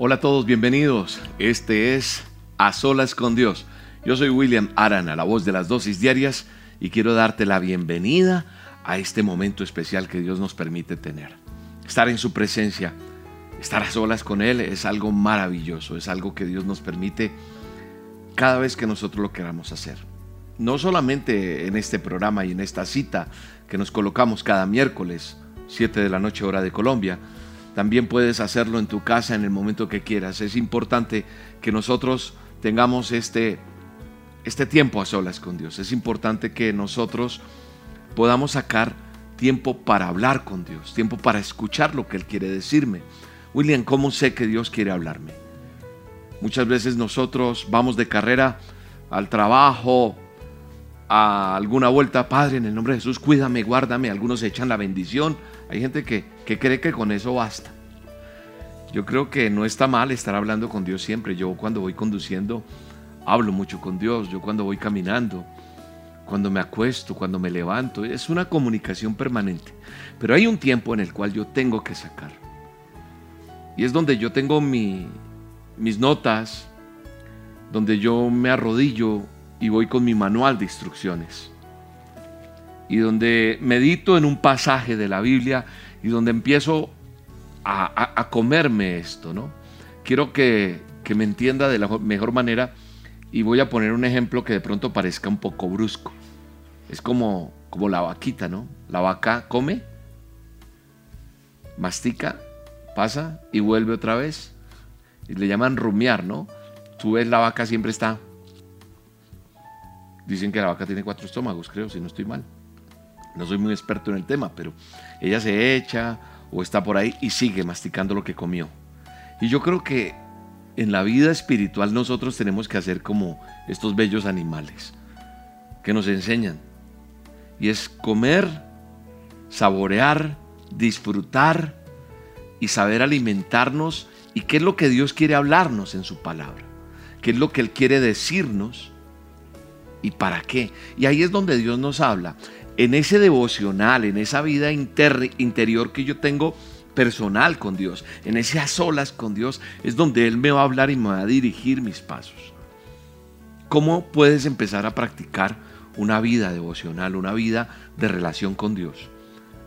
Hola a todos, bienvenidos. Este es A Solas con Dios. Yo soy William Arana, la voz de las dosis diarias, y quiero darte la bienvenida a este momento especial que Dios nos permite tener. Estar en su presencia, estar a solas con Él es algo maravilloso, es algo que Dios nos permite cada vez que nosotros lo queramos hacer. No solamente en este programa y en esta cita que nos colocamos cada miércoles, 7 de la noche hora de Colombia, también puedes hacerlo en tu casa en el momento que quieras. Es importante que nosotros tengamos este, este tiempo a solas con Dios. Es importante que nosotros podamos sacar tiempo para hablar con Dios, tiempo para escuchar lo que Él quiere decirme. William, ¿cómo sé que Dios quiere hablarme? Muchas veces nosotros vamos de carrera al trabajo, a alguna vuelta, Padre, en el nombre de Jesús, cuídame, guárdame. Algunos echan la bendición. Hay gente que, que cree que con eso basta. Yo creo que no está mal estar hablando con Dios siempre. Yo cuando voy conduciendo, hablo mucho con Dios. Yo cuando voy caminando, cuando me acuesto, cuando me levanto, es una comunicación permanente. Pero hay un tiempo en el cual yo tengo que sacar. Y es donde yo tengo mi, mis notas, donde yo me arrodillo y voy con mi manual de instrucciones. Y donde medito en un pasaje de la Biblia y donde empiezo a, comerme esto, ¿no? Quiero que, que me entienda de la mejor manera y voy a poner un ejemplo que de pronto parezca un poco brusco. Es como, como la vaquita, ¿no? La vaca come, mastica, pasa y vuelve otra vez. Y le llaman rumiar, ¿no? Tú ves la vaca siempre está Dicen que la vaca tiene cuatro estómagos, creo, si no estoy mal. No soy muy experto en el tema, pero ella se echa o está por ahí y sigue masticando lo que comió. Y yo creo que en la vida espiritual nosotros tenemos que hacer como estos bellos animales que nos enseñan. Y es comer, saborear, disfrutar y saber alimentarnos y qué es lo que Dios quiere hablarnos en su palabra, qué es lo que Él quiere decirnos ¿Y para qué? Y ahí es donde Dios nos habla. En ese devocional, en esa vida interior que yo tengo personal con Dios, en ese a solas con Dios, es donde Él me va a hablar y me va a dirigir mis pasos. ¿Cómo puedes empezar a practicar una vida devocional, una vida de relación con Dios?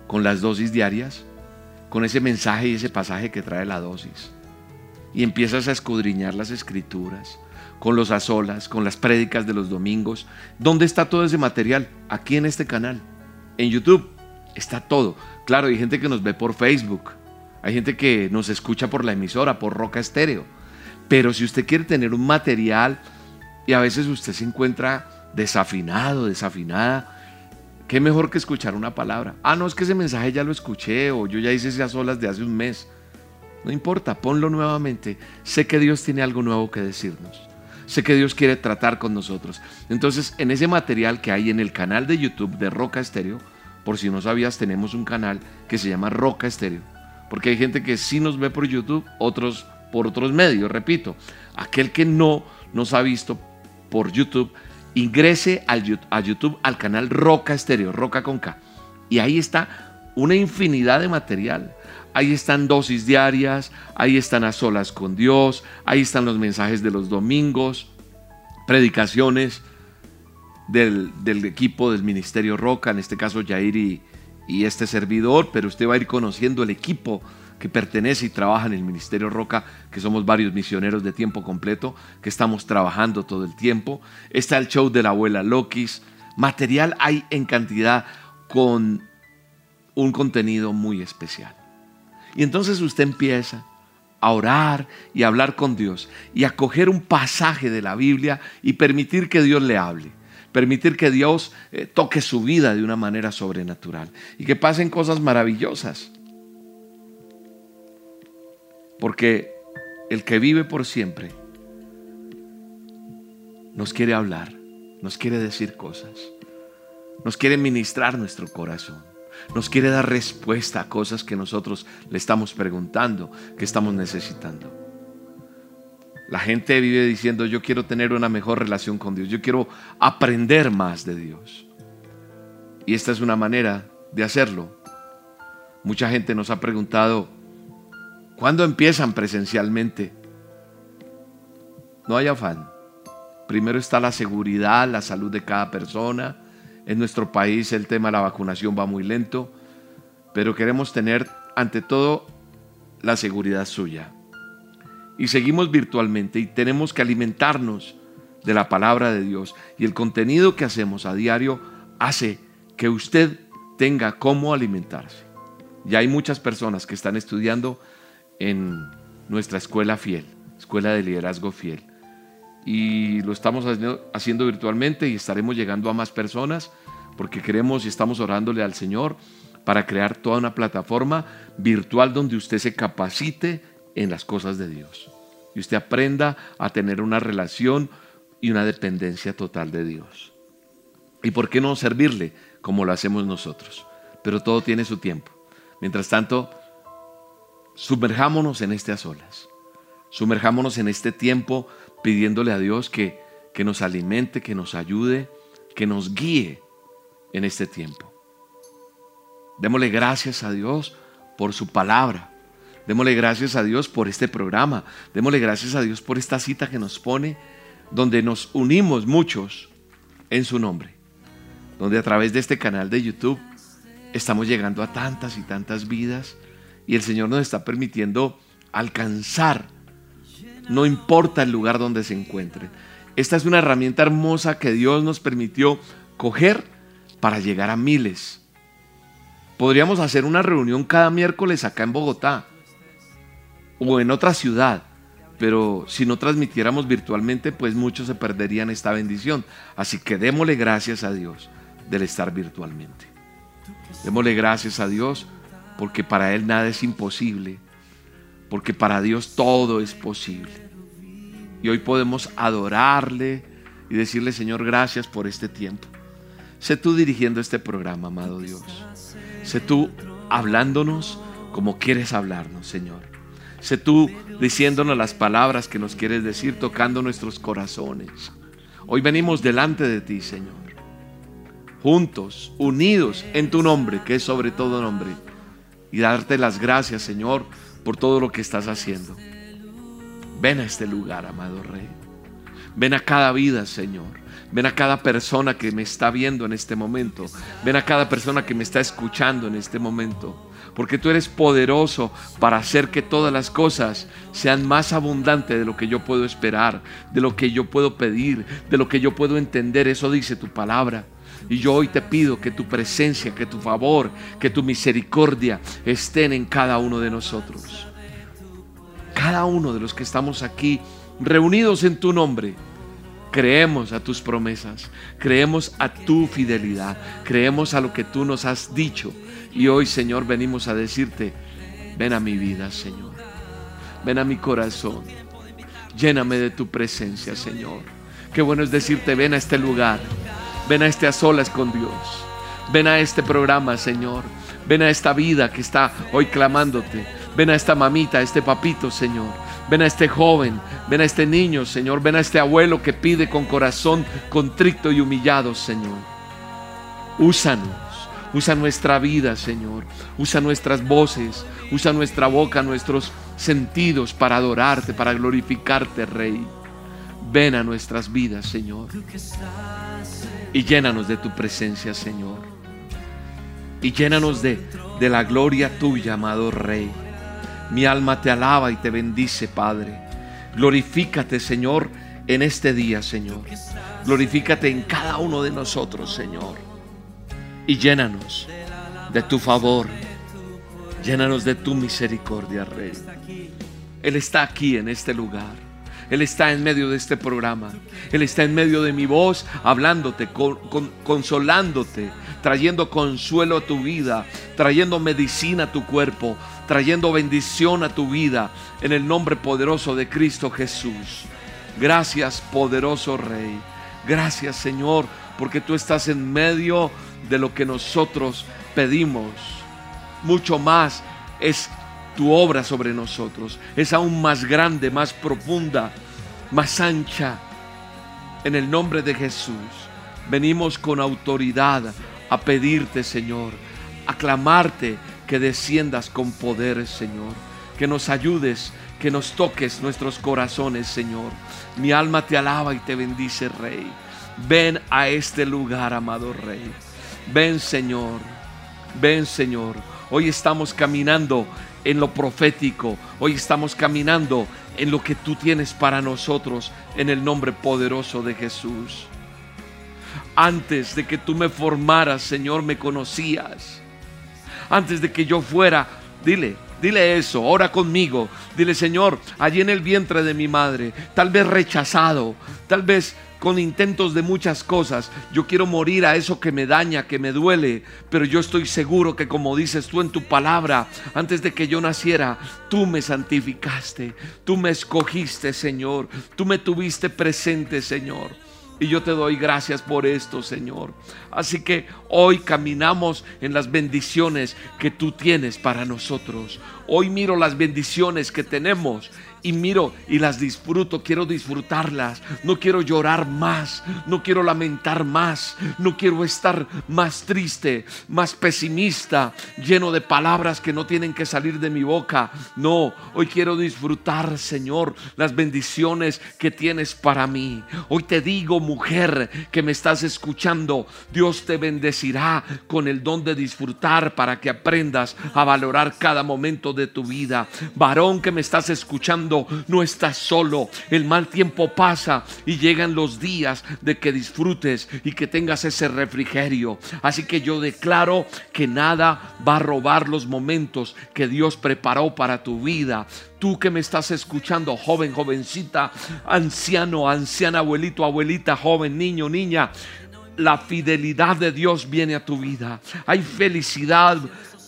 Con las dosis diarias, con ese mensaje y ese pasaje que trae la dosis. Y empiezas a escudriñar las escrituras, con los azolas, con las prédicas de los domingos. ¿Dónde está todo ese material? Aquí en este canal. En YouTube está todo. Claro, hay gente que nos ve por Facebook. Hay gente que nos escucha por la emisora, por Roca Estéreo. Pero si usted quiere tener un material y a veces usted se encuentra desafinado, desafinada, qué mejor que escuchar una palabra. Ah, no, es que ese mensaje ya lo escuché o yo ya hice esas olas de hace un mes. No importa, ponlo nuevamente. Sé que Dios tiene algo nuevo que decirnos. Sé que Dios quiere tratar con nosotros. Entonces, en ese material que hay en el canal de YouTube de Roca Estéreo, por si no sabías, tenemos un canal que se llama Roca Estéreo. Porque hay gente que sí nos ve por YouTube, otros por otros medios, repito. Aquel que no nos ha visto por YouTube, ingrese a YouTube al canal Roca Estéreo, Roca con K. Y ahí está una infinidad de material. Ahí están dosis diarias, ahí están a solas con Dios, ahí están los mensajes de los domingos, predicaciones del, equipo del Ministerio Roca, en este caso Jair y, y este servidor, pero usted va a ir conociendo el equipo que pertenece y trabaja en el Ministerio Roca, que somos varios misioneros de tiempo completo, que estamos trabajando todo el tiempo. Está el show de la abuela Lokis. Material hay en cantidad con un contenido muy especial. Y entonces usted empieza a orar y a hablar con Dios y a coger un pasaje de la Biblia y permitir que Dios le hable. Permitir que Dios eh, toque su vida de una manera sobrenatural y que pasen cosas maravillosas. Porque el que vive por siempre nos quiere hablar, nos quiere decir cosas, nos quiere ministrar nuestro corazón nos quiere dar respuesta a cosas que nosotros le estamos preguntando, que estamos necesitando. La gente vive diciendo, yo quiero tener una mejor relación con Dios, yo quiero aprender más de Dios. Y esta es una manera de hacerlo. Mucha gente nos ha preguntado, ¿cuándo empiezan presencialmente? no hay afán. Primero está la seguridad, la salud de cada persona. En nuestro país el tema de la vacunación va muy lento, pero queremos tener ante todo la seguridad suya. Y seguimos virtualmente y tenemos que alimentarnos de la palabra de Dios. Y el contenido que hacemos a diario hace que usted tenga cómo alimentarse. Ya hay muchas personas que están estudiando en nuestra escuela fiel, escuela de liderazgo fiel. Y lo estamos haciendo, virtualmente y estaremos llegando a más personas porque queremos y estamos orándole al Señor para crear toda una plataforma virtual donde usted se capacite en las cosas de Dios y usted aprenda a tener una relación y una dependencia total de Dios. ¿Y por qué no servirle como lo hacemos nosotros? Pero todo tiene su tiempo. Mientras tanto, sumerjámonos en este a solas. Sumerjámonos en este tiempo pidiéndole a Dios que, que nos alimente, que nos ayude, que nos guíe en este tiempo. Démosle gracias a Dios por su palabra. Démosle gracias a Dios por este programa. Démosle gracias a Dios por esta cita que nos pone, donde nos unimos muchos en su nombre. Donde a través de este canal de YouTube estamos llegando a tantas y tantas vidas y el Señor nos está permitiendo alcanzar, no importa el lugar donde se encuentre. Esta es una herramienta hermosa que Dios nos permitió coger para llegar a miles. Podríamos hacer una reunión cada miércoles acá en Bogotá o en otra ciudad, pero si no transmitiéramos virtualmente, pues muchos se perderían esta bendición. Así que démosle gracias a Dios del estar virtualmente. Démosle gracias a Dios porque para Él nada es imposible, porque para Dios todo es posible. Y hoy podemos adorarle y decirle, Señor, gracias por este tiempo. Sé tú dirigiendo este programa, amado Dios. Sé tú hablándonos como quieres hablarnos, Señor. Sé tú diciéndonos las palabras que nos quieres decir, tocando nuestros corazones. Hoy venimos delante de ti, Señor. Juntos, unidos en tu nombre, que es sobre todo nombre y darte las gracias, Señor, por todo lo que estás haciendo. Ven a este lugar, amado Rey. Ven a cada vida, Señor. Ven a cada persona que me está viendo en este momento. Ven a cada persona que me está escuchando en este momento. Porque tú eres poderoso para hacer que todas las cosas sean más abundantes de lo que yo puedo esperar, de lo que yo puedo pedir, de lo que yo puedo entender. Eso dice tu palabra. Y yo hoy te pido que tu presencia, que tu favor, que tu misericordia estén en cada uno de nosotros. Cada uno de los que estamos aquí reunidos en tu nombre. Creemos a tus promesas, creemos a tu fidelidad, creemos a lo que tú nos has dicho. Y hoy, Señor, venimos a decirte, ven a mi vida, Señor. Ven a mi corazón. Lléname de tu presencia, Señor. Qué bueno es decirte, ven a este lugar. Ven a este a solas con Dios. Ven a este programa, Señor. Ven a esta vida que está hoy clamándote. Ven a esta mamita, a este papito, Señor. Ven a este joven, ven a este niño, Señor. Ven a este abuelo que pide con corazón contrito y humillado, Señor. Úsanos, usa nuestra vida, Señor. Usa nuestras voces, usa nuestra boca, nuestros sentidos para adorarte, para glorificarte, Rey. Ven a nuestras vidas, Señor y llénanos de tu presencia, Señor. Y llénanos de, de la gloria tuya, amado Rey. Mi alma te alaba y te bendice, Padre. Glorifícate, Señor, en este día, Señor. Glorifícate en cada uno de nosotros, Señor. Y llénanos de tu favor. Llénanos de tu misericordia, Rey. Él está aquí en este lugar. Él está en medio de este programa. Él está en medio de mi voz, hablándote, consolándote, trayendo consuelo a tu vida, trayendo medicina a tu cuerpo, trayendo bendición a tu vida, en el nombre poderoso de Cristo Jesús. Gracias, poderoso Rey. Gracias, Señor, porque tú estás en medio de lo que nosotros pedimos. Mucho más es tu obra sobre nosotros es aún más grande, más profunda, más ancha. En el nombre de Jesús, venimos con autoridad a pedirte, Señor, a clamarte que desciendas con poder, Señor, que nos ayudes, que nos toques nuestros corazones, Señor. Mi alma te alaba y te bendice, Rey. Ven a este lugar, amado Rey. Ven, Señor. Ven, Señor. Hoy estamos caminando en lo profético. Hoy estamos caminando en lo que tú tienes para nosotros en el nombre poderoso de Jesús. Antes de que tú me formaras, Señor, me conocías. Antes de que yo fuera, dile, dile eso, ora conmigo. Dile, Señor, allí en el vientre de mi madre, tal vez rechazado, tal vez con intentos de muchas cosas. Yo quiero morir a eso que me daña, que me duele, pero yo estoy seguro que como dices tú en tu palabra, antes de que yo naciera, tú me santificaste, tú me escogiste, Señor, tú me tuviste presente, Señor. Y yo te doy gracias por esto, Señor. Así que hoy caminamos en las bendiciones que tú tienes para nosotros. Hoy miro las bendiciones que tenemos y miro y las disfruto, quiero disfrutarlas, no quiero llorar más, no quiero lamentar más, no quiero estar más triste, más pesimista, lleno de palabras que no tienen que salir de mi boca. No, hoy quiero disfrutar, Señor, las bendiciones que tienes para mí. Hoy te digo, mujer, que me estás escuchando, Dios te bendecirá con el don de disfrutar para que aprendas a valorar cada momento de tu vida. Varón que me estás escuchando, no estás solo. El mal tiempo pasa y llegan los días de que disfrutes y que tengas ese refrigerio. Así que yo declaro que nada va a robar los momentos que Dios preparó para tu vida. Tú que me estás escuchando, joven, jovencita, anciano, anciana, abuelito, abuelita, joven, niño, niña la fidelidad de Dios viene a tu vida. Hay felicidad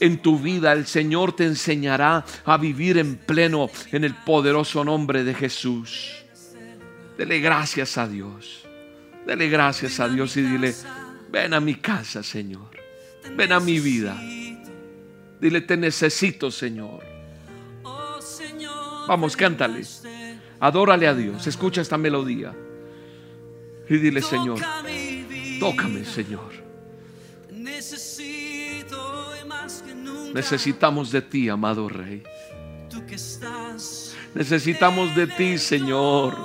en tu vida. El Señor te enseñará a vivir en pleno en el poderoso nombre de Jesús. Dele gracias a Dios. Dele gracias a Dios y dile, ven a mi casa, Señor. Ven a mi vida. Dile, te necesito, Señor. Vamos, cántale. Adórale a Dios. Escucha esta melodía. Y dile, Señor, tócame, Señor. Necesitamos de ti, amado Rey. Necesitamos de ti, Señor.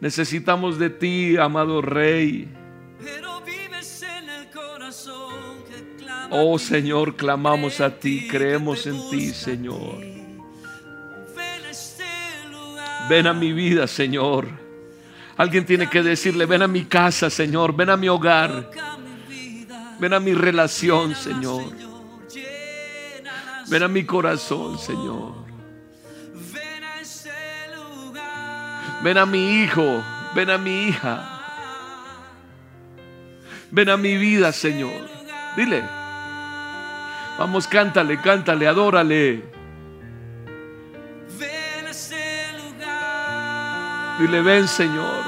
Necesitamos de ti, amado Rey. Oh Señor, clamamos a ti, creemos en ti, Señor. Ven a mi vida, Señor. Alguien tiene que decirle, ven a mi casa, Señor, ven a mi hogar. Ven a mi relación, Señor. Ven a mi corazón, Señor. Ven a mi hijo, ven a mi hija. Ven a mi vida, Señor. Dile. Vamos, cántale, cántale, adórale. Dile, ven, Señor.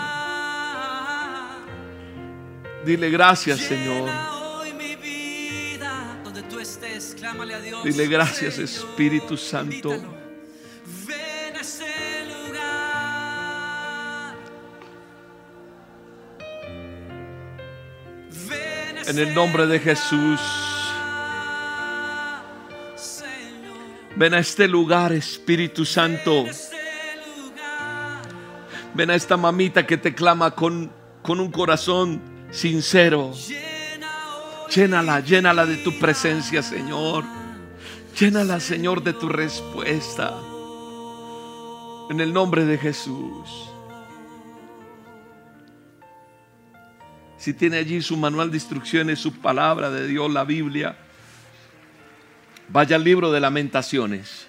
Dile gracias, Señor. Dile gracias Espíritu Santo. En el nombre de Jesús. Ven a este lugar, Espíritu Santo. Ven a esta mamita que te clama con, con un corazón sincero. Llénala, llénala de tu presencia, Señor. Llénala, Señor, de tu respuesta. En el nombre de Jesús. Si tiene allí su manual de instrucciones, su palabra de Dios, la Biblia, vaya al libro de lamentaciones.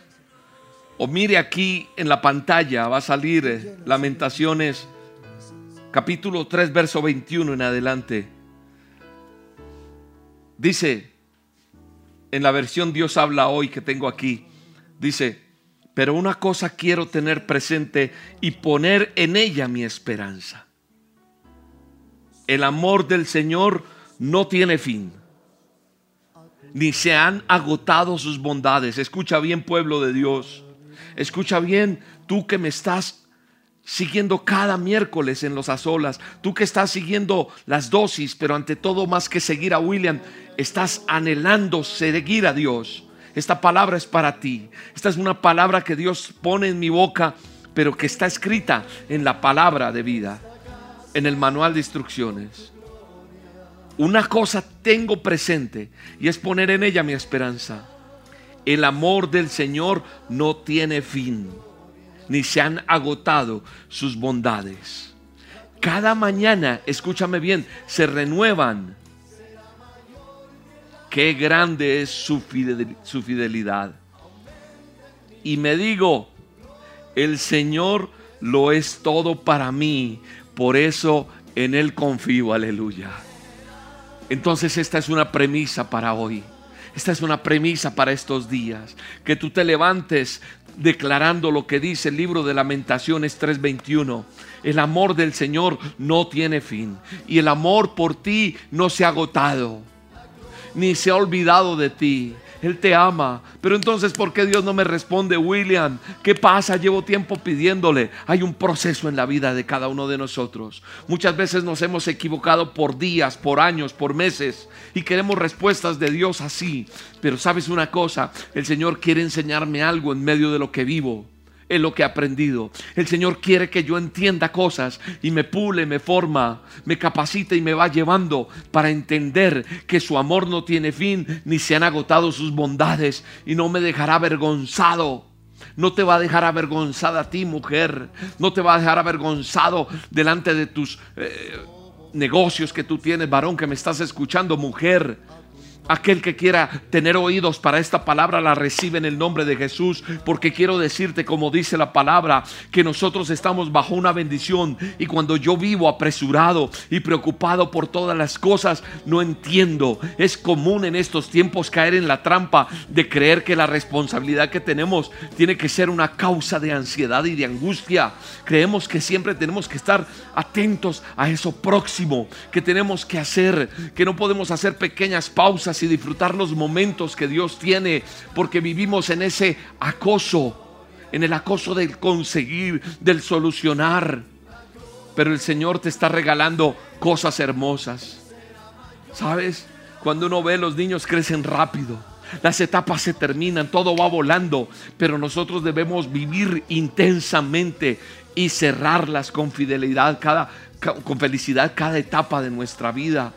O mire aquí en la pantalla, va a salir eh, lamentaciones capítulo 3, verso 21 en adelante. Dice, en la versión Dios habla hoy que tengo aquí, dice, pero una cosa quiero tener presente y poner en ella mi esperanza. El amor del Señor no tiene fin, ni se han agotado sus bondades. Escucha bien, pueblo de Dios. Escucha bien, tú que me estás siguiendo cada miércoles en los azolas, tú que estás siguiendo las dosis, pero ante todo más que seguir a William, estás anhelando seguir a Dios. Esta palabra es para ti. Esta es una palabra que Dios pone en mi boca, pero que está escrita en la palabra de vida, en el manual de instrucciones. Una cosa tengo presente y es poner en ella mi esperanza. El amor del Señor no tiene fin, ni se han agotado sus bondades. Cada mañana, escúchame bien, se renuevan. Qué grande es su fidelidad. Y me digo, el Señor lo es todo para mí, por eso en Él confío, aleluya. Entonces esta es una premisa para hoy. Esta es una premisa para estos días. Que tú te levantes declarando lo que dice el libro de lamentaciones 3:21. El amor del Señor no tiene fin y el amor por ti no se ha agotado, ni se ha olvidado de ti. Él te ama. Pero entonces, ¿por qué Dios no me responde, William? ¿Qué pasa? Llevo tiempo pidiéndole. Hay un proceso en la vida de cada uno de nosotros. Muchas veces nos hemos equivocado por días, por años, por meses y queremos respuestas de Dios así. Pero sabes una cosa, el Señor quiere enseñarme algo en medio de lo que vivo en lo que he aprendido. El Señor quiere que yo entienda cosas y me pule, me forma, me capacita y me va llevando para entender que su amor no tiene fin ni se han agotado sus bondades y no me dejará avergonzado. No te va a dejar avergonzada a ti, mujer. No te va a dejar avergonzado delante de tus eh, negocios que tú tienes, varón que me estás escuchando, mujer. Aquel que quiera tener oídos para esta palabra la recibe en el nombre de Jesús, porque quiero decirte, como dice la palabra, que nosotros estamos bajo una bendición y cuando yo vivo apresurado y preocupado por todas las cosas, no entiendo. Es común en estos tiempos caer en la trampa de creer que la responsabilidad que tenemos tiene que ser una causa de ansiedad y de angustia. Creemos que siempre tenemos que estar atentos a eso próximo, que tenemos que hacer, que no podemos hacer pequeñas pausas y disfrutar los momentos que Dios tiene, porque vivimos en ese acoso, en el acoso del conseguir, del solucionar. Pero el Señor te está regalando cosas hermosas. ¿Sabes? Cuando uno ve los niños crecen rápido. Las etapas se terminan, todo va volando, pero nosotros debemos vivir intensamente y cerrarlas con fidelidad cada con felicidad cada etapa de nuestra vida.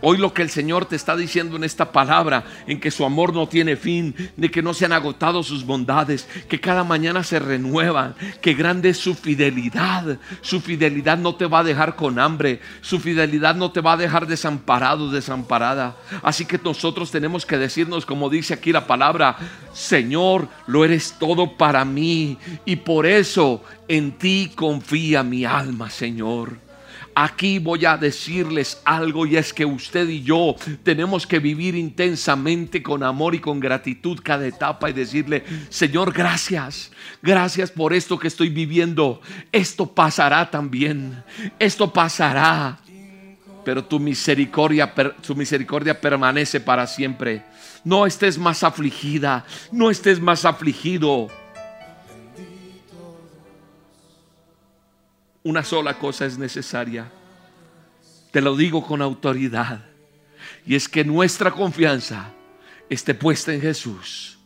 Hoy lo que el Señor te está diciendo en esta palabra, en que su amor no tiene fin, de que no se han agotado sus bondades, que cada mañana se renuevan, que grande es su fidelidad. Su fidelidad no te va a dejar con hambre, su fidelidad no te va a dejar desamparado, desamparada. Así que nosotros tenemos que decirnos, como dice aquí la palabra, Señor, lo eres todo para mí y por eso en ti confía mi alma, Señor. Aquí voy a decirles algo y es que usted y yo tenemos que vivir intensamente con amor y con gratitud cada etapa y decirle, Señor, gracias, gracias por esto que estoy viviendo. Esto pasará también, esto pasará. Pero tu misericordia, tu misericordia permanece para siempre. No estés más afligida, no estés más afligido. Una sola cosa es necesaria. Te lo digo con autoridad. Y es que nuestra confianza esté puesta en Jesús.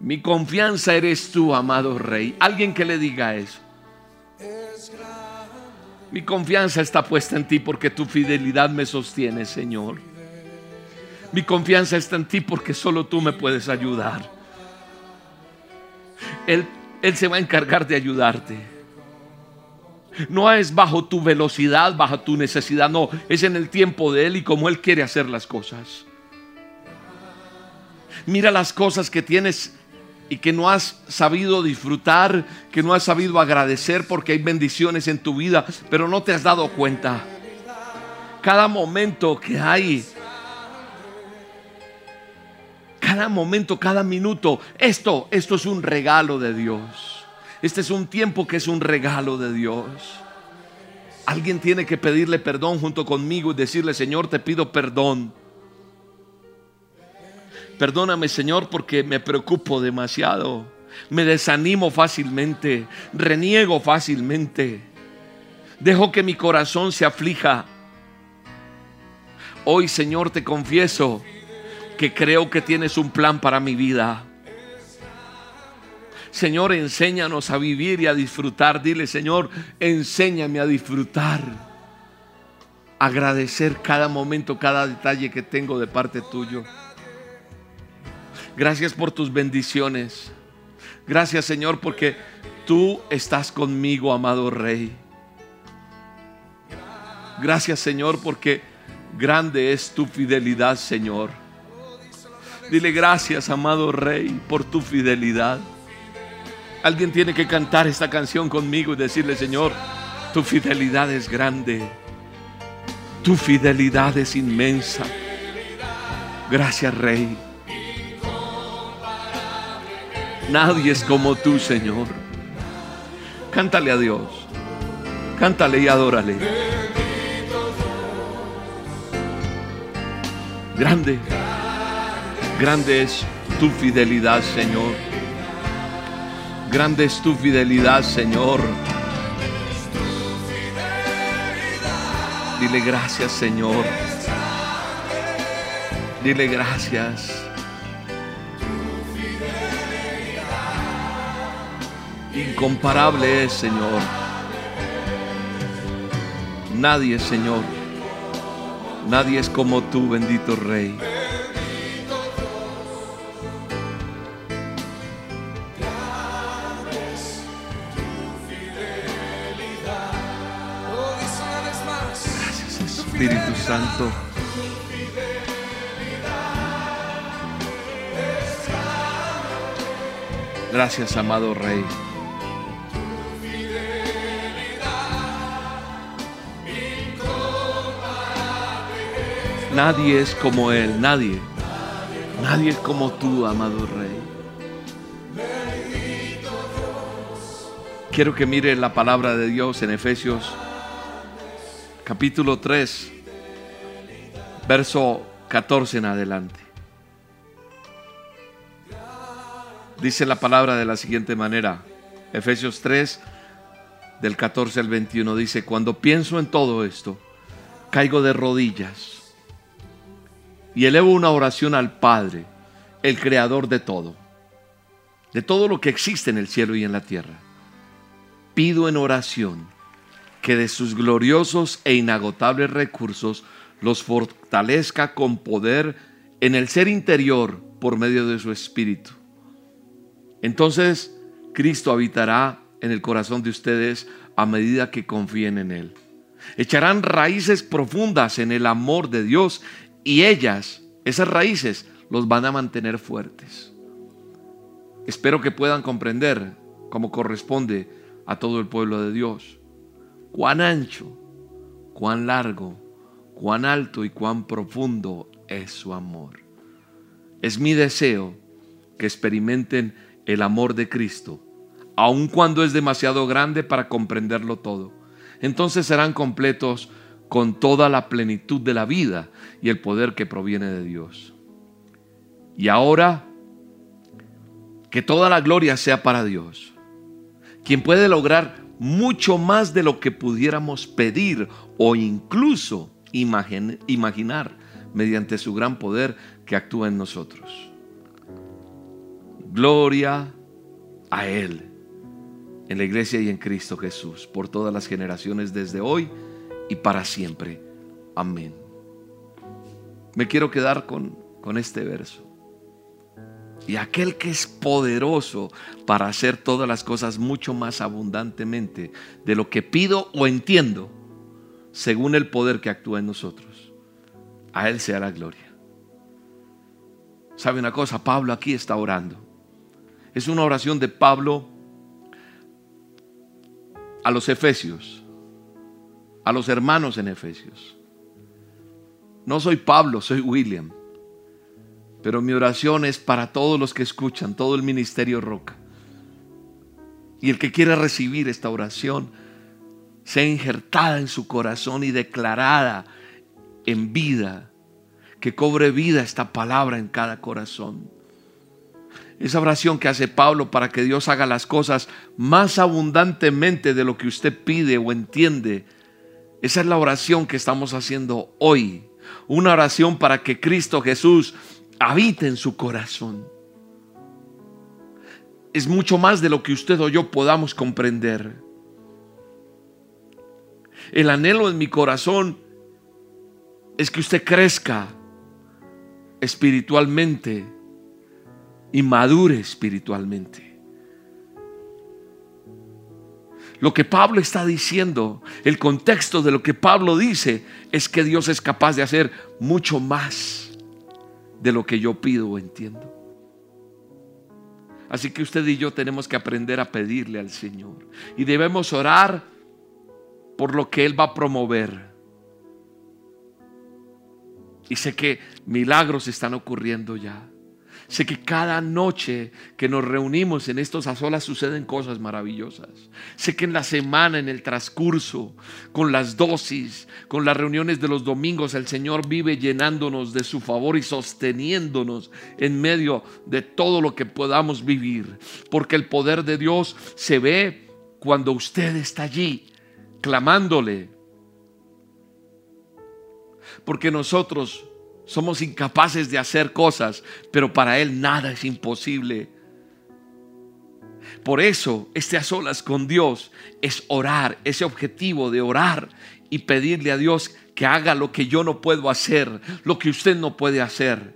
Mi confianza eres tú, amado Rey. Alguien que le diga eso. Mi confianza está puesta en ti porque tu fidelidad me sostiene, Señor. Mi confianza está en ti porque solo tú me puedes ayudar. Él, él se va a encargar de ayudarte. No es bajo tu velocidad, bajo tu necesidad, no, es en el tiempo de Él y como Él quiere hacer las cosas. Mira las cosas que tienes y que no has sabido disfrutar, que no has sabido agradecer porque hay bendiciones en tu vida, pero no te has dado cuenta. Cada momento que hay, cada momento, cada minuto, esto, esto es un regalo de Dios. Este es un tiempo que es un regalo de Dios. Alguien tiene que pedirle perdón junto conmigo y decirle, Señor, te pido perdón. Perdóname, Señor, porque me preocupo demasiado. Me desanimo fácilmente. Reniego fácilmente. Dejo que mi corazón se aflija. Hoy, Señor, te confieso porque creo que tienes un plan para mi vida. Señor, enséñanos a vivir y a disfrutar. Dile, Señor, enséñame a disfrutar. Agradecer cada momento, cada detalle que tengo de parte tuyo. Gracias por tus bendiciones. Gracias, Señor, porque tú estás conmigo, amado Rey. Gracias, Señor, porque grande es tu fidelidad, Señor. Dile gracias, amado Rey, por tu fidelidad. Alguien tiene que cantar esta canción conmigo y decirle, Señor, tu fidelidad es grande. Tu fidelidad es inmensa. Gracias, Rey. Nadie es como tú, Señor. Cántale a Dios. Cántale y adórale. Grande, grande es tu fidelidad, Señor. Grande es tu fidelidad, Señor. Dile gracias, Señor. Dile gracias. Incomparable es, Señor. Nadie, Señor. Nadie es como tú, bendito Rey. Gracias, amado Rey. Nadie es como Él, nadie. Nadie es como tú, amado Rey. Quiero que mire la palabra de Dios en Efesios capítulo 3, verso 14 en adelante. Dice la palabra de la siguiente manera. Efesios 3, del 14 al 21, dice, cuando pienso en todo esto, caigo de rodillas y elevo una oración al Padre, el creador de todo, de todo lo que existe en el cielo y en la tierra. Pido en oración que de sus gloriosos e inagotables recursos los fortalezca con poder en el ser interior por medio de su espíritu. Entonces Cristo habitará en el corazón de ustedes a medida que confíen en Él. Echarán raíces profundas en el amor de Dios y ellas, esas raíces, los van a mantener fuertes. Espero que puedan comprender como corresponde a todo el pueblo de Dios cuán ancho, cuán largo, cuán alto y cuán profundo es su amor. Es mi deseo que experimenten el amor de Cristo, aun cuando es demasiado grande para comprenderlo todo. Entonces serán completos con toda la plenitud de la vida y el poder que proviene de Dios. Y ahora, que toda la gloria sea para Dios, quien puede lograr mucho más de lo que pudiéramos pedir o incluso imaginar mediante su gran poder que actúa en nosotros. Gloria a Él en la iglesia y en Cristo Jesús por todas las generaciones desde hoy y para siempre. Amén. Me quiero quedar con, con este verso. Y aquel que es poderoso para hacer todas las cosas mucho más abundantemente de lo que pido o entiendo, según el poder que actúa en nosotros. A Él sea la gloria. ¿Sabe una cosa? Pablo aquí está orando. Es una oración de Pablo a los efesios, a los hermanos en Efesios. No soy Pablo, soy William. Pero mi oración es para todos los que escuchan, todo el ministerio Roca. Y el que quiera recibir esta oración, sea injertada en su corazón y declarada en vida, que cobre vida esta palabra en cada corazón. Esa oración que hace Pablo para que Dios haga las cosas más abundantemente de lo que usted pide o entiende. Esa es la oración que estamos haciendo hoy. Una oración para que Cristo Jesús habite en su corazón. Es mucho más de lo que usted o yo podamos comprender. El anhelo en mi corazón es que usted crezca espiritualmente y madure espiritualmente. Lo que Pablo está diciendo, el contexto de lo que Pablo dice, es que Dios es capaz de hacer mucho más de lo que yo pido o entiendo. Así que usted y yo tenemos que aprender a pedirle al Señor. Y debemos orar por lo que Él va a promover. Y sé que milagros están ocurriendo ya. Sé que cada noche que nos reunimos en estos solas suceden cosas maravillosas. Sé que en la semana, en el transcurso, con las dosis, con las reuniones de los domingos, el Señor vive llenándonos de su favor y sosteniéndonos en medio de todo lo que podamos vivir. Porque el poder de Dios se ve cuando usted está allí clamándole. Porque nosotros somos incapaces de hacer cosas, pero para Él nada es imposible. Por eso, este a solas con Dios es orar, ese objetivo de orar y pedirle a Dios que haga lo que yo no puedo hacer, lo que usted no puede hacer.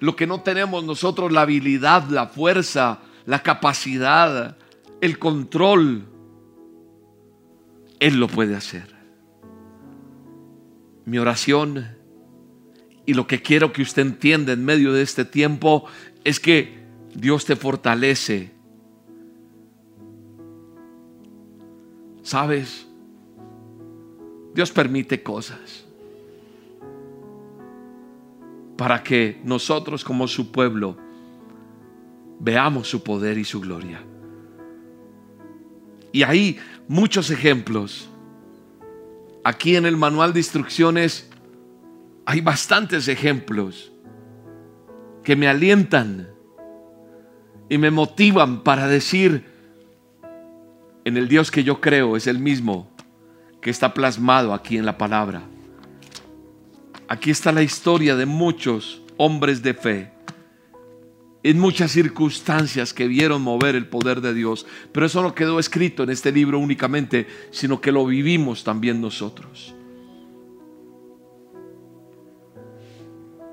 Lo que no tenemos nosotros, la habilidad, la fuerza, la capacidad, el control, Él lo puede hacer. Mi oración y lo que quiero que usted entienda en medio de este tiempo es que Dios te fortalece. ¿Sabes? Dios permite cosas para que nosotros como su pueblo veamos su poder y su gloria. Y hay muchos ejemplos. Aquí en el manual de instrucciones hay bastantes ejemplos que me alientan y me motivan para decir, en el Dios que yo creo es el mismo que está plasmado aquí en la palabra. Aquí está la historia de muchos hombres de fe, en muchas circunstancias que vieron mover el poder de Dios, pero eso no quedó escrito en este libro únicamente, sino que lo vivimos también nosotros.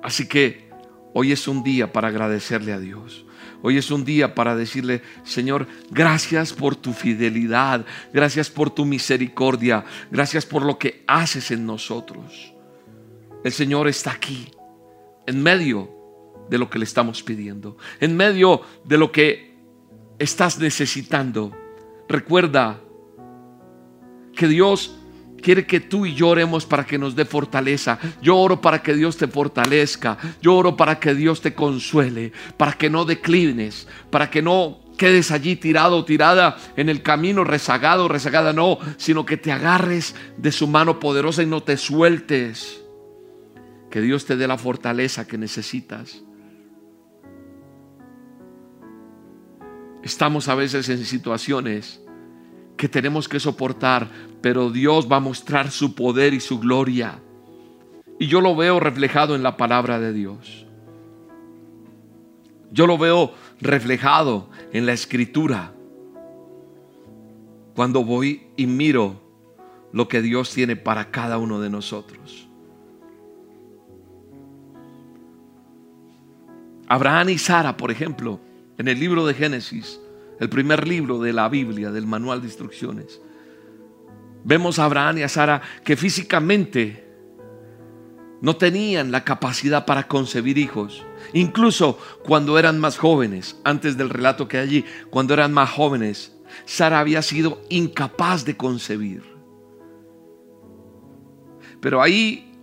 Así que hoy es un día para agradecerle a Dios. Hoy es un día para decirle, Señor, gracias por tu fidelidad, gracias por tu misericordia, gracias por lo que haces en nosotros. El Señor está aquí, en medio de lo que le estamos pidiendo, en medio de lo que estás necesitando. Recuerda que Dios quiere que tú y yo oremos para que nos dé fortaleza. Yo oro para que Dios te fortalezca. Yo oro para que Dios te consuele, para que no declines, para que no quedes allí tirado tirada en el camino, rezagado, rezagada, no, sino que te agarres de su mano poderosa y no te sueltes. Que Dios te dé la fortaleza que necesitas. Estamos a veces en situaciones que tenemos que soportar, pero Dios va a mostrar su poder y su gloria. Y yo lo veo reflejado en la palabra de Dios. Yo lo veo reflejado en la escritura. Cuando voy y miro lo que Dios tiene para cada uno de nosotros. Abraham y Sara, por ejemplo, en el libro de Génesis, el primer libro de la Biblia, del manual de instrucciones, vemos a Abraham y a Sara que físicamente no tenían la capacidad para concebir hijos. Incluso cuando eran más jóvenes, antes del relato que hay allí, cuando eran más jóvenes, Sara había sido incapaz de concebir. Pero ahí,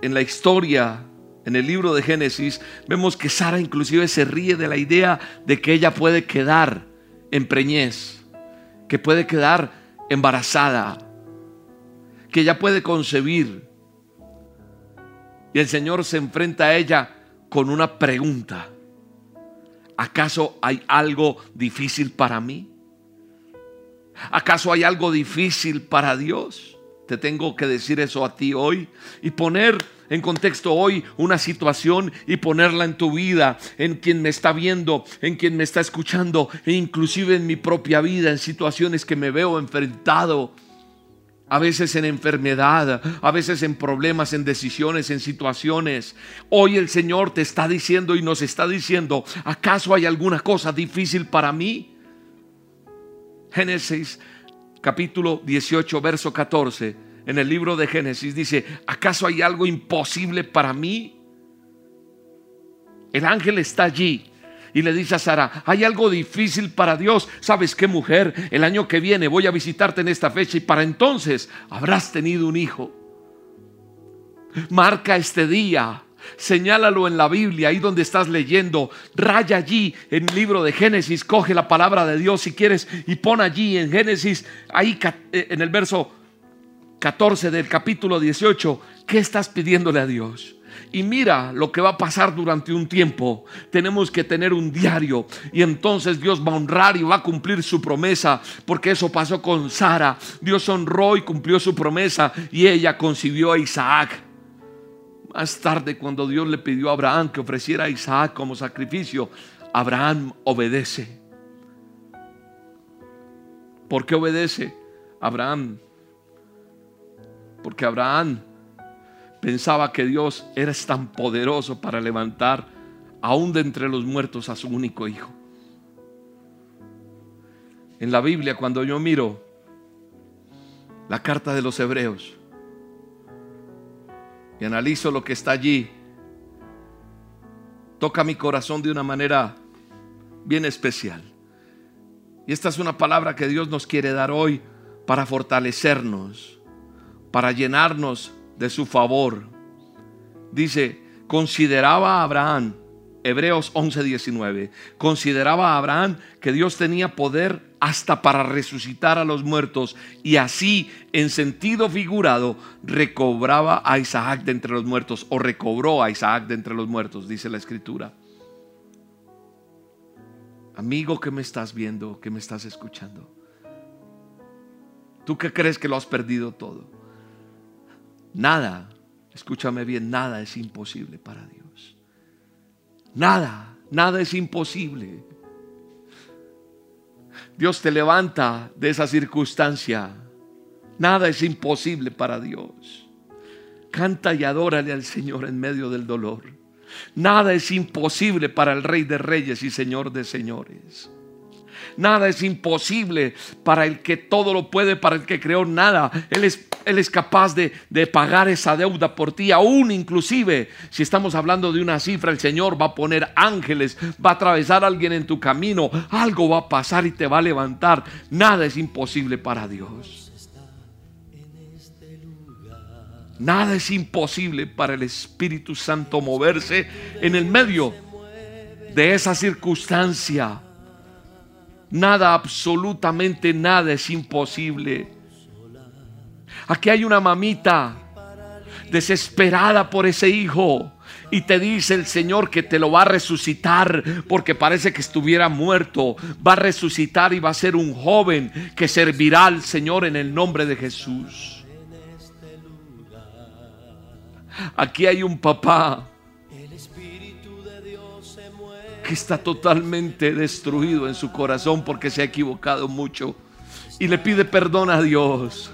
en la historia, en el libro de Génesis, vemos que Sara inclusive se ríe de la idea de que ella puede quedar en preñez, que puede quedar embarazada, que ella puede concebir. Y el Señor se enfrenta a ella con una pregunta. ¿Acaso hay algo difícil para mí? ¿Acaso hay algo difícil para Dios? Te tengo que decir eso a ti hoy y poner en contexto hoy una situación y ponerla en tu vida, en quien me está viendo, en quien me está escuchando e inclusive en mi propia vida, en situaciones que me veo enfrentado. A veces en enfermedad, a veces en problemas, en decisiones, en situaciones. Hoy el Señor te está diciendo y nos está diciendo, ¿acaso hay alguna cosa difícil para mí? Génesis capítulo 18, verso 14 en el libro de Génesis dice, ¿acaso hay algo imposible para mí? El ángel está allí y le dice a Sara, hay algo difícil para Dios. ¿Sabes qué mujer? El año que viene voy a visitarte en esta fecha y para entonces habrás tenido un hijo. Marca este día. Señálalo en la Biblia, ahí donde estás leyendo. Raya allí en el libro de Génesis. Coge la palabra de Dios si quieres y pon allí en Génesis, ahí eh, en el verso 14 del capítulo 18, ¿qué estás pidiéndole a Dios? Y mira lo que va a pasar durante un tiempo. Tenemos que tener un diario y entonces Dios va a honrar y va a cumplir su promesa, porque eso pasó con Sara. Dios honró y cumplió su promesa y ella concibió a Isaac. Más tarde, cuando Dios le pidió a Abraham que ofreciera a Isaac como sacrificio, Abraham obedece. ¿Por qué obedece? Abraham porque Abraham pensaba que Dios era tan poderoso para levantar aún de entre los muertos a su único hijo. En la Biblia, cuando yo miro la carta de los hebreos y analizo lo que está allí, toca mi corazón de una manera bien especial. Y esta es una palabra que Dios nos quiere dar hoy para fortalecernos para llenarnos de su favor. Dice, consideraba a Abraham, Hebreos 11:19, consideraba a Abraham que Dios tenía poder hasta para resucitar a los muertos y así, en sentido figurado, recobraba a Isaac de entre los muertos o recobró a Isaac de entre los muertos, dice la escritura. Amigo que me estás viendo, que me estás escuchando, ¿tú qué crees que lo has perdido todo? Nada, escúchame bien, nada es imposible para Dios. Nada, nada es imposible. Dios te levanta de esa circunstancia. Nada es imposible para Dios. Canta y adórale al Señor en medio del dolor. Nada es imposible para el Rey de Reyes y Señor de Señores. Nada es imposible para el que todo lo puede, para el que creó nada. Él es, él es capaz de, de pagar esa deuda por ti. Aún inclusive, si estamos hablando de una cifra, el Señor va a poner ángeles, va a atravesar a alguien en tu camino. Algo va a pasar y te va a levantar. Nada es imposible para Dios. Nada es imposible para el Espíritu Santo moverse en el medio de esa circunstancia. Nada, absolutamente nada es imposible. Aquí hay una mamita desesperada por ese hijo. Y te dice el Señor que te lo va a resucitar porque parece que estuviera muerto. Va a resucitar y va a ser un joven que servirá al Señor en el nombre de Jesús. Aquí hay un papá está totalmente destruido en su corazón porque se ha equivocado mucho y le pide perdón a Dios.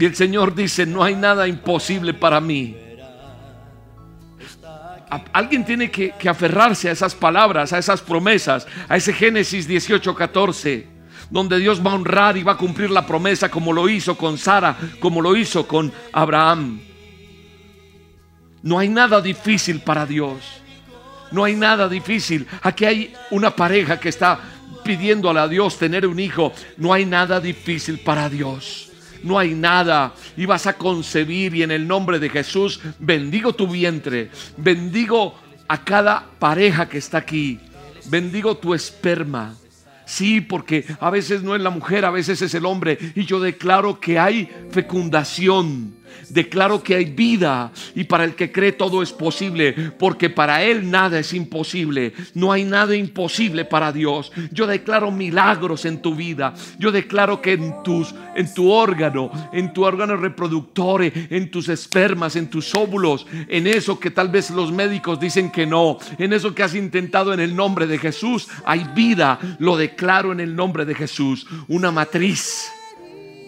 Y el Señor dice, no hay nada imposible para mí. Alguien tiene que, aferrarse a esas palabras, a esas promesas, a ese Génesis 18, 14, donde Dios va a honrar y va a cumplir la promesa como lo hizo con Sara, como lo hizo con Abraham. No hay nada difícil para Dios. No hay nada difícil. Aquí hay una pareja que está pidiéndole a Dios tener un hijo. No hay nada difícil para Dios. No hay nada. Y vas a concebir y en el nombre de Jesús bendigo tu vientre. Bendigo a cada pareja que está aquí. Bendigo tu esperma. Sí, porque a veces no es la mujer, a veces es el hombre. Y yo declaro que hay fecundación Declaro que hay vida y para el que cree todo es posible, porque para Él nada es imposible. No hay nada imposible para Dios. Yo declaro milagros en tu vida. Yo declaro que en, tus, en tu órgano, en tu órgano reproductor, en tus espermas, en tus óvulos, en eso que tal vez los médicos dicen que no, en eso que has intentado en el nombre de Jesús, hay vida. Lo declaro en el nombre de Jesús. Una matriz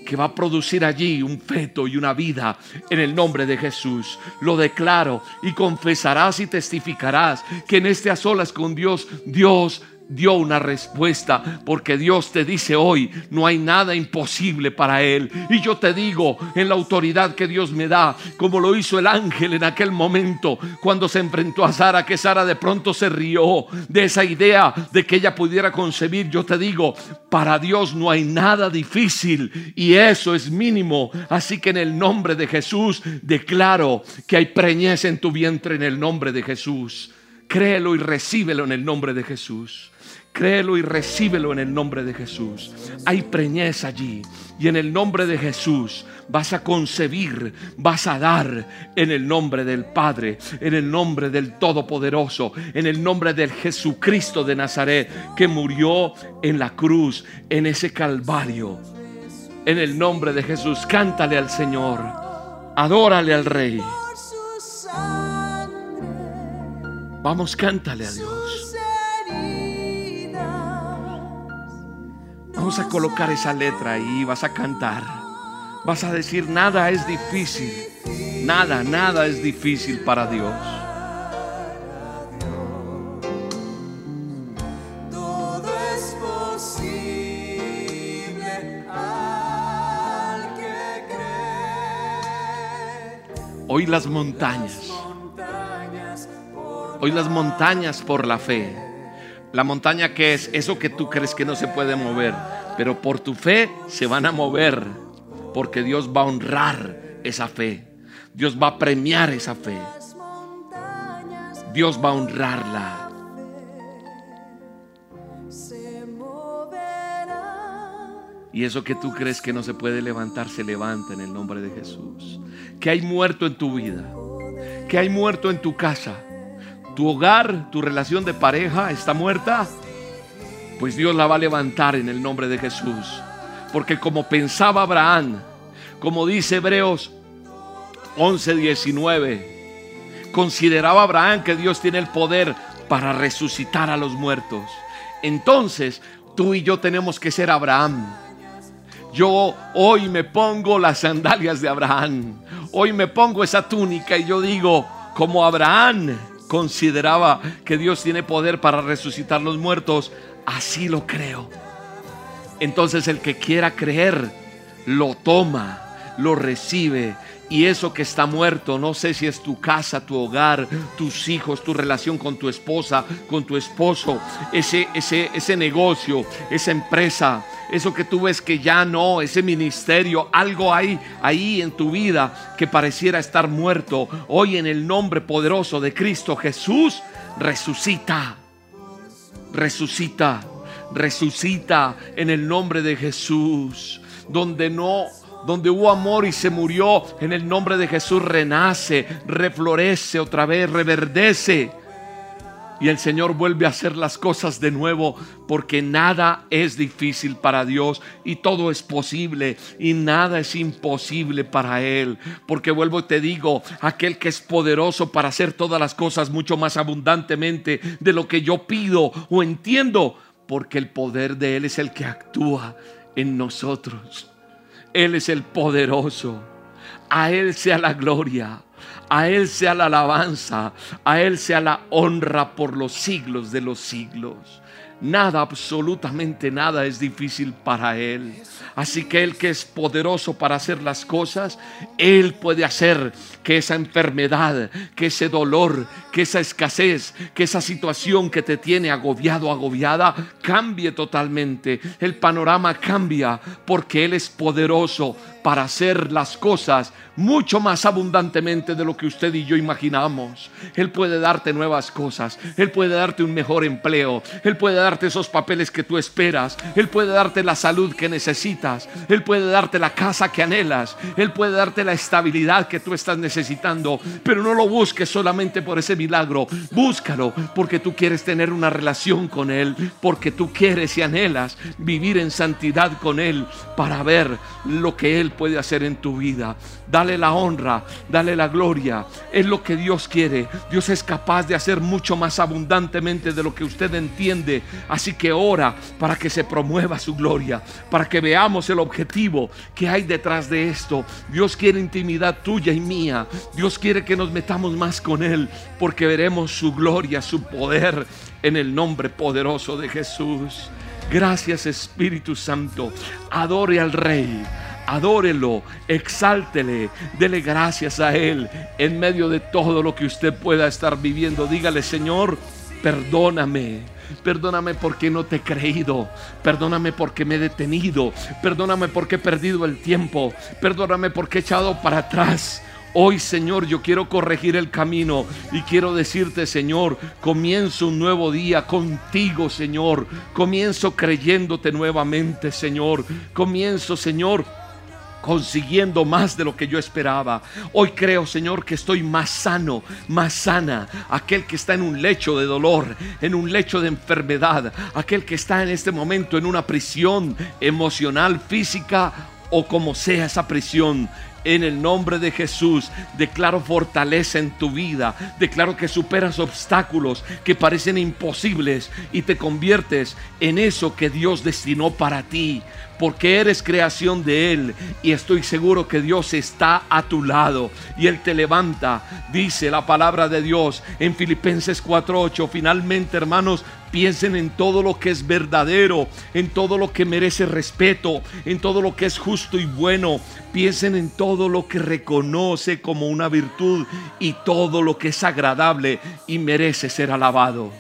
que va a producir allí un feto y una vida en el nombre de Jesús. Lo declaro y confesarás y testificarás que en este a solas con Dios, Dios dio una respuesta, porque Dios te dice hoy, no hay nada imposible para Él. Y yo te digo, en la autoridad que Dios me da, como lo hizo el ángel en aquel momento, cuando se enfrentó a Sara, que Sara de pronto se rió de esa idea de que ella pudiera concebir, yo te digo, para Dios no hay nada difícil y eso es mínimo. Así que en el nombre de Jesús declaro que hay preñez en tu vientre en el nombre de Jesús. Créelo y recíbelo en el nombre de Jesús. Créelo y recíbelo en el nombre de Jesús. Hay preñez allí. Y en el nombre de Jesús vas a concebir, vas a dar en el nombre del Padre, en el nombre del Todopoderoso, en el nombre del Jesucristo de Nazaret que murió en la cruz, en ese Calvario. En el nombre de Jesús, cántale al Señor, adórale al Rey. Vamos, cántale a Dios. Vamos a colocar esa letra ahí, vas a cantar. Vas a decir, nada es difícil. Nada, nada es difícil para Dios. Todo es posible al que cree. Hoy las montañas, hoy las montañas por la fe. La montaña que es eso que tú crees que no se puede mover, pero por tu fe se van a mover, porque Dios va a honrar esa fe. Dios va a premiar esa fe. Dios va a honrarla. Y eso que tú crees que no se puede levantar, se levanta en el nombre de Jesús. Que hay muerto en tu vida. Que hay muerto en tu casa. Tu hogar, tu relación de pareja está muerta. Pues Dios la va a levantar en el nombre de Jesús. Porque como pensaba Abraham, como dice Hebreos 11, 19, consideraba Abraham que Dios tiene el poder para resucitar a los muertos. Entonces, tú y yo tenemos que ser Abraham. Yo hoy me pongo las sandalias de Abraham. Hoy me pongo esa túnica y yo digo, como Abraham consideraba que Dios tiene poder para resucitar los muertos, así lo creo. Entonces el que quiera creer, lo toma, lo recibe. Y eso que está muerto, no sé si es tu casa, tu hogar, tus hijos, tu relación con tu esposa, con tu esposo, ese, ese, ese negocio, esa empresa, eso que tú ves que ya no, ese ministerio, algo hay ahí en tu vida que pareciera estar muerto. Hoy en el nombre poderoso de Cristo Jesús, resucita, resucita, resucita en el nombre de Jesús. Donde no donde hubo amor y se murió, en el nombre de Jesús renace, reflorece otra vez, reverdece. Y el Señor vuelve a hacer las cosas de nuevo porque nada es difícil para Dios y todo es posible y nada es imposible para Él. Porque vuelvo y te digo, aquel que es poderoso para hacer todas las cosas mucho más abundantemente de lo que yo pido o entiendo, porque el poder de Él es el que actúa en nosotros. Él es el poderoso. A Él sea la gloria. A Él sea la alabanza. A Él sea la honra por los siglos de los siglos. Nada, absolutamente nada es difícil para Él. Así que Él que es poderoso para hacer las cosas, Él puede hacer que esa enfermedad, que ese dolor, que esa escasez, que esa situación que te tiene agobiado, agobiada, cambie totalmente. El panorama cambia porque Él es poderoso para hacer las cosas mucho más abundantemente de lo que usted y yo imaginamos. Él puede darte nuevas cosas, Él puede darte un mejor empleo, Él puede darte esos papeles que tú esperas, Él puede darte la salud que necesitas, Él puede darte la casa que anhelas, Él puede darte la estabilidad que tú estás necesitando, pero no lo busques solamente por ese milagro, búscalo porque tú quieres tener una relación con Él, porque tú quieres y anhelas vivir en santidad con Él para ver lo que Él puede hacer en tu vida. Dale la honra, dale la gloria. Es lo que Dios quiere. Dios es capaz de hacer mucho más abundantemente de lo que usted entiende. Así que ora para que se promueva su gloria, para que veamos el objetivo que hay detrás de esto. Dios quiere intimidad tuya y mía. Dios quiere que nos metamos más con Él, porque veremos su gloria, su poder en el nombre poderoso de Jesús. Gracias Espíritu Santo. Adore al Rey. Adórelo, exáltele, dele gracias a Él en medio de todo lo que usted pueda estar viviendo. Dígale, Señor, perdóname. Perdóname porque no te he creído. Perdóname porque me he detenido. Perdóname porque he perdido el tiempo. Perdóname porque he echado para atrás. Hoy, Señor, yo quiero corregir el camino y quiero decirte, Señor, comienzo un nuevo día contigo, Señor. Comienzo creyéndote nuevamente, Señor. Comienzo, Señor, consiguiendo más de lo que yo esperaba. Hoy creo, Señor, que estoy más sano, más sana. Aquel que está en un lecho de dolor, en un lecho de enfermedad, aquel que está en este momento en una prisión emocional, física o como sea esa prisión. En el nombre de Jesús declaro fortaleza en tu vida. Declaro que superas obstáculos que parecen imposibles y te conviertes en eso que Dios destinó para ti. Porque eres creación de Él y estoy seguro que Dios está a tu lado y Él te levanta. Dice la palabra de Dios en Filipenses 4:8. Finalmente, hermanos, Piensen en todo lo que es verdadero, en todo lo que merece respeto, en todo lo que es justo y bueno. Piensen en todo lo que reconoce como una virtud y todo lo que es agradable y merece ser alabado.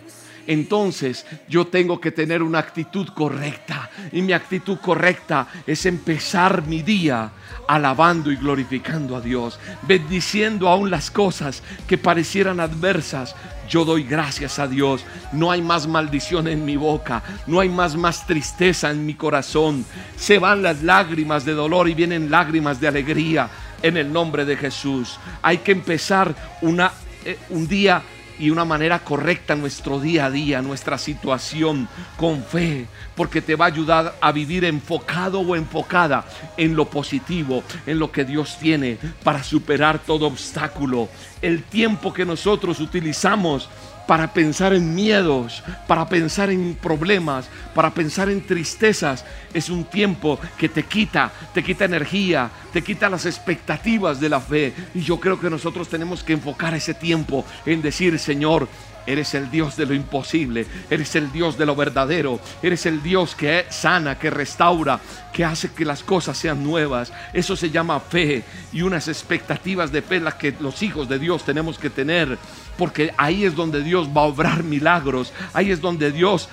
Entonces yo tengo que tener una actitud correcta. Y mi actitud correcta es empezar mi día alabando y glorificando a Dios, bendiciendo aún las cosas que parecieran adversas. Yo doy gracias a Dios. No hay más maldición en mi boca. No hay más más tristeza en mi corazón. Se van las lágrimas de dolor y vienen lágrimas de alegría en el nombre de Jesús. Hay que empezar una, eh, un día y una manera correcta nuestro día a día, nuestra situación, con fe, porque te va a ayudar a vivir enfocado o enfocada en lo positivo, en lo que Dios tiene para superar todo obstáculo. El tiempo que nosotros utilizamos para pensar en miedos, para pensar en problemas, para pensar en tristezas. Es un tiempo que te quita, te quita energía, te quita las expectativas de la fe. Y yo creo que nosotros tenemos que enfocar ese tiempo en decir, Señor, Eres el Dios de lo imposible, eres el Dios de lo verdadero, eres el Dios que sana, que restaura, que hace que las cosas sean nuevas. Eso se llama fe y unas expectativas de fe las que los hijos de Dios tenemos que tener, porque ahí es donde Dios va a obrar milagros, ahí es donde Dios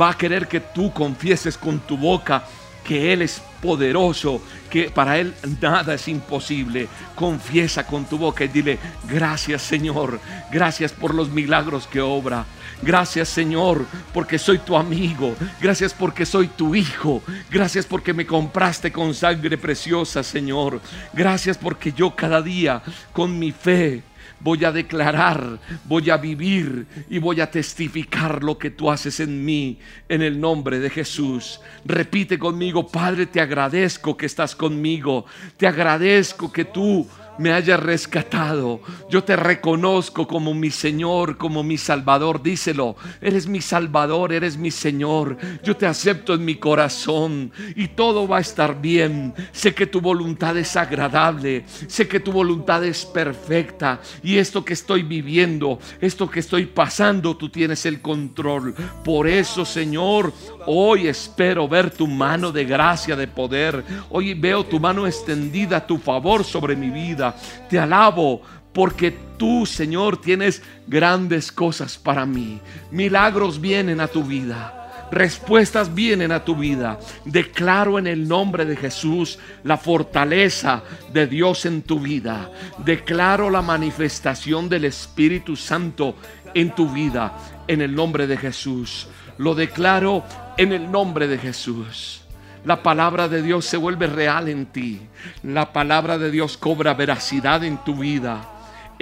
va a querer que tú confieses con tu boca que Él es poderoso, que para Él nada es imposible. Confiesa con tu boca y dile, gracias Señor, gracias por los milagros que obra. Gracias Señor porque soy tu amigo. Gracias porque soy tu hijo. Gracias porque me compraste con sangre preciosa Señor. Gracias porque yo cada día con mi fe voy a declarar, voy a vivir y voy a testificar lo que tú haces en mí, en el nombre de Jesús. Repite conmigo, Padre, te agradezco que estás conmigo, te agradezco que tú me hayas rescatado. Yo te reconozco como mi Señor, como mi Salvador. Díselo, eres mi Salvador, eres mi Señor. Yo te acepto en mi corazón y todo va a estar bien. Sé que tu voluntad es agradable, sé que tu voluntad es perfecta y esto que estoy viviendo, esto que estoy pasando, tú tienes el control. Por eso, Señor, hoy espero ver tu mano de gracia, de poder. Hoy veo tu mano extendida tu favor sobre mi vida. Te alabo porque tú, Señor, tienes grandes cosas para mí. Milagros vienen a tu vida. Respuestas vienen a tu vida. Declaro en el nombre de Jesús la fortaleza de Dios en tu vida. Declaro la manifestación del Espíritu Santo en tu vida en el nombre de Jesús. Lo declaro en el nombre de Jesús. La palabra de Dios se vuelve real en ti. La palabra de Dios cobra veracidad en tu vida.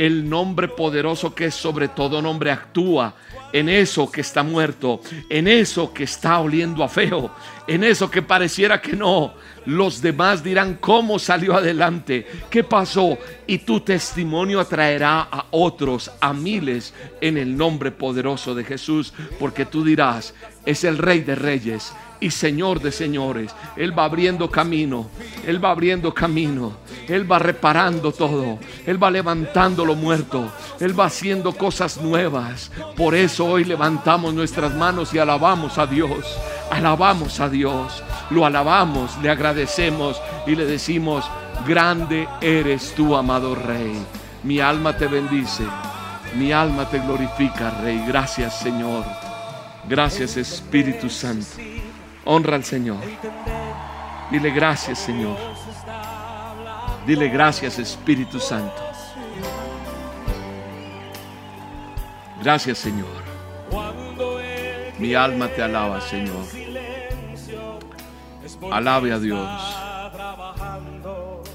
El nombre poderoso que es sobre todo nombre actúa en eso que está muerto, en eso que está oliendo a feo, en eso que pareciera que no. Los demás dirán cómo salió adelante, qué pasó, y tu testimonio atraerá a otros, a miles, en el nombre poderoso de Jesús, porque tú dirás, es el Rey de Reyes y Señor de señores. Él va abriendo camino, Él va abriendo camino, Él va reparando todo, Él va levantando lo muerto, Él va haciendo cosas nuevas. Por eso hoy levantamos nuestras manos y alabamos a Dios, alabamos a Dios, lo alabamos, le agradecemos y le decimos, grande eres tú, amado Rey. Mi alma te bendice, mi alma te glorifica, Rey. Gracias, Señor. Gracias, Espíritu Santo. Honra al Señor. Dile gracias, Señor. Dile gracias, Espíritu Santo. Gracias, Señor. Mi alma te alaba, Señor. Alabe a Dios.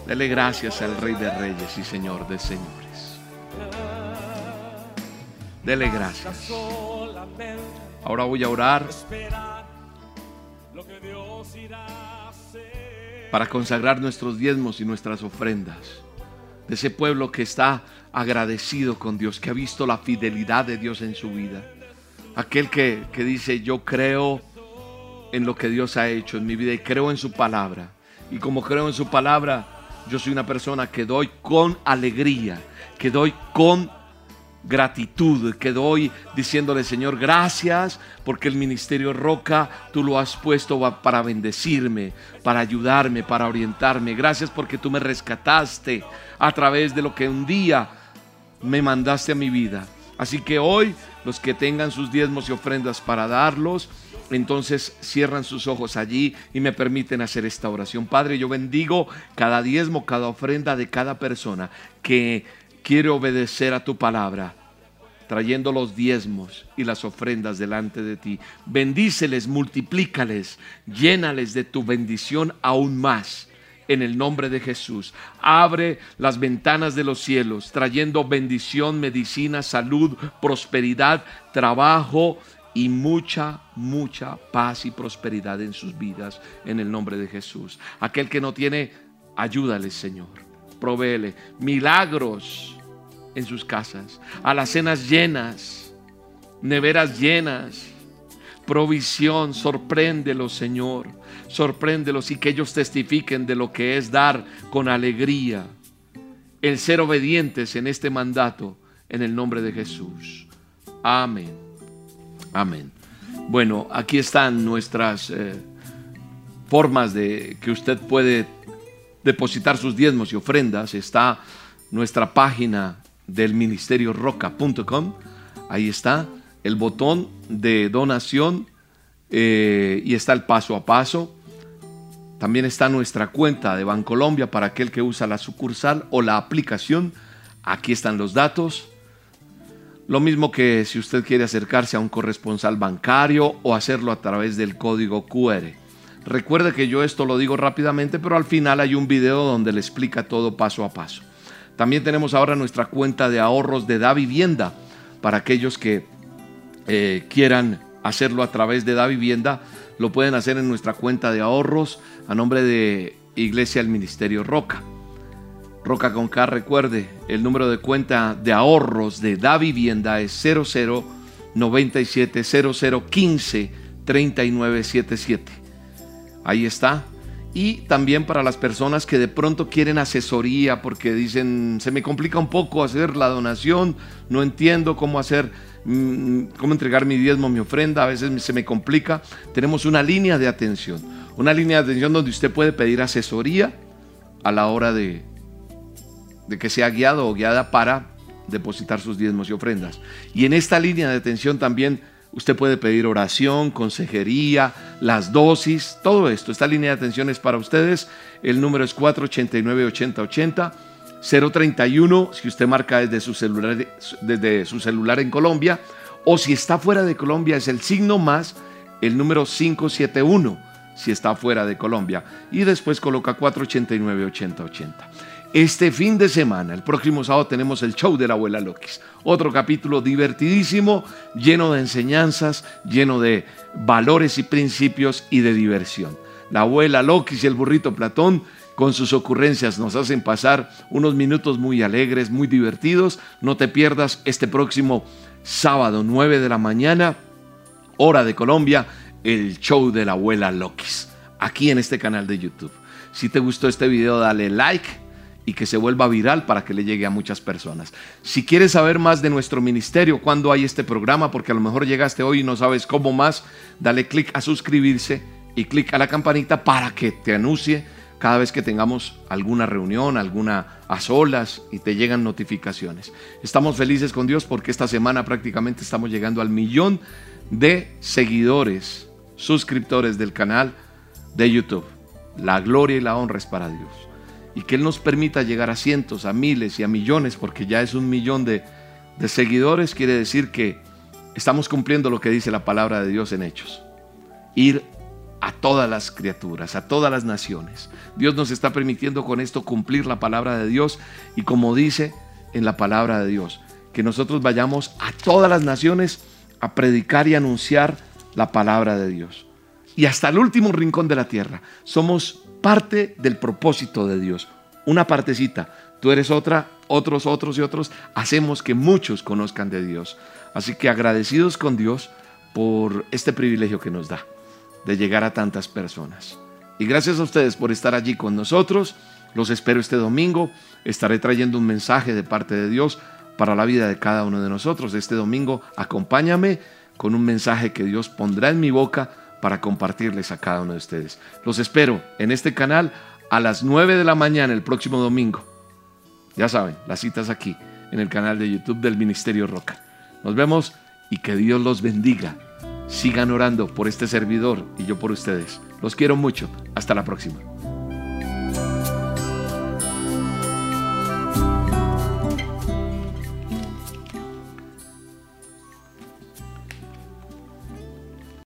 Dele gracias al Rey de Reyes y Señor de Señores. Dele gracias. Ahora voy a orar para consagrar nuestros diezmos y nuestras ofrendas. De ese pueblo que está agradecido con Dios, que ha visto la fidelidad de Dios en su vida. Aquel que, que dice, yo creo en lo que Dios ha hecho en mi vida y creo en su palabra. Y como creo en su palabra, yo soy una persona que doy con alegría, que doy con gratitud, que doy diciéndole, Señor, gracias porque el ministerio Roca tú lo has puesto para bendecirme, para ayudarme, para orientarme. Gracias porque tú me rescataste a través de lo que un día me mandaste a mi vida. Así que hoy los que tengan sus diezmos y ofrendas para darlos, entonces cierran sus ojos allí y me permiten hacer esta oración. Padre, yo bendigo cada diezmo, cada ofrenda de cada persona que quiere obedecer a tu palabra, trayendo los diezmos y las ofrendas delante de ti. Bendíceles, multiplícales, llénales de tu bendición aún más. En el nombre de Jesús, abre las ventanas de los cielos, trayendo bendición, medicina, salud, prosperidad, trabajo, y mucha, mucha paz y prosperidad en sus vidas en el nombre de Jesús. Aquel que no tiene, ayúdale, Señor. Provéele milagros en sus casas, a las cenas llenas, neveras llenas, provisión, sorpréndelos, Señor. Sorpréndelos y que ellos testifiquen de lo que es dar con alegría, el ser obedientes en este mandato en el nombre de Jesús. Amén. Amén. Bueno, aquí están nuestras eh, formas de que usted puede depositar sus diezmos y ofrendas. Está nuestra página del ministerio roca.com. Ahí está el botón de donación eh, y está el paso a paso. También está nuestra cuenta de Bancolombia para aquel que usa la sucursal o la aplicación. Aquí están los datos. Lo mismo que si usted quiere acercarse a un corresponsal bancario o hacerlo a través del código QR. Recuerde que yo esto lo digo rápidamente, pero al final hay un video donde le explica todo paso a paso. También tenemos ahora nuestra cuenta de ahorros de Da Vivienda para aquellos que eh, quieran hacerlo a través de Da Vivienda. Lo pueden hacer en nuestra cuenta de ahorros a nombre de Iglesia del Ministerio Roca. Roca con K, recuerde, el número de cuenta de ahorros de Da Vivienda es 0097 0015 3977. Ahí está. Y también para las personas que de pronto quieren asesoría porque dicen, se me complica un poco hacer la donación, no entiendo cómo hacer, mm, cómo entregar mi diezmo, mi ofrenda, a veces se me complica. Tenemos una línea de atención, una línea de atención donde usted puede pedir asesoría a la hora de, de que sea guiado o guiada para depositar sus diezmos y ofrendas. Y en esta línea de atención también Usted puede pedir oración, consejería, las dosis, todo esto. Esta línea de atención es para ustedes. El número es 489-8080. 031 si usted marca desde su celular, desde su celular en Colombia. O si está fuera de Colombia es el signo más el número 571 si está fuera de Colombia. Y después coloca 489-8080. Este fin de semana, el próximo sábado, tenemos el show de la abuela Lokis. Otro capítulo divertidísimo, lleno de enseñanzas, lleno de valores y principios y de diversión. La abuela Lokis y el burrito Platón con sus ocurrencias nos hacen pasar unos minutos muy alegres, muy divertidos. No te pierdas este próximo sábado 9 de la mañana, hora de Colombia, el show de la abuela Lokis, aquí en este canal de YouTube. Si te gustó este video, dale like y que se vuelva viral para que le llegue a muchas personas. Si quieres saber más de nuestro ministerio, cuándo hay este programa, porque a lo mejor llegaste hoy y no sabes cómo más, dale clic a suscribirse y clic a la campanita para que te anuncie cada vez que tengamos alguna reunión, alguna a solas y te llegan notificaciones. Estamos felices con Dios porque esta semana prácticamente estamos llegando al millón de seguidores, suscriptores del canal de YouTube. La gloria y la honra es para Dios y que Él nos permita llegar a cientos, a miles y a millones, porque ya es un millón de, seguidores, quiere decir que estamos cumpliendo lo que dice la palabra de Dios en Hechos. Ir a todas las criaturas, a todas las naciones. Dios nos está permitiendo con esto cumplir la palabra de Dios y como dice en la palabra de Dios, que nosotros vayamos a todas las naciones a predicar y anunciar la palabra de Dios. Y hasta el último rincón de la tierra. Somos parte del propósito de Dios. Una partecita. Tú eres otra, otros, otros y otros. Hacemos que muchos conozcan de Dios. Así que agradecidos con Dios por este privilegio que nos da de llegar a tantas personas. Y gracias a ustedes por estar allí con nosotros. Los espero este domingo. Estaré trayendo un mensaje de parte de Dios para la vida de cada uno de nosotros. Este domingo acompáñame con un mensaje que Dios pondrá en mi boca para compartirles a cada uno de ustedes. Los espero en este canal a las 9 de la mañana el próximo domingo. Ya saben, las citas aquí en el canal de YouTube del Ministerio Roca. Nos vemos y que Dios los bendiga. Sigan orando por este servidor y yo por ustedes. Los quiero mucho. Hasta la próxima.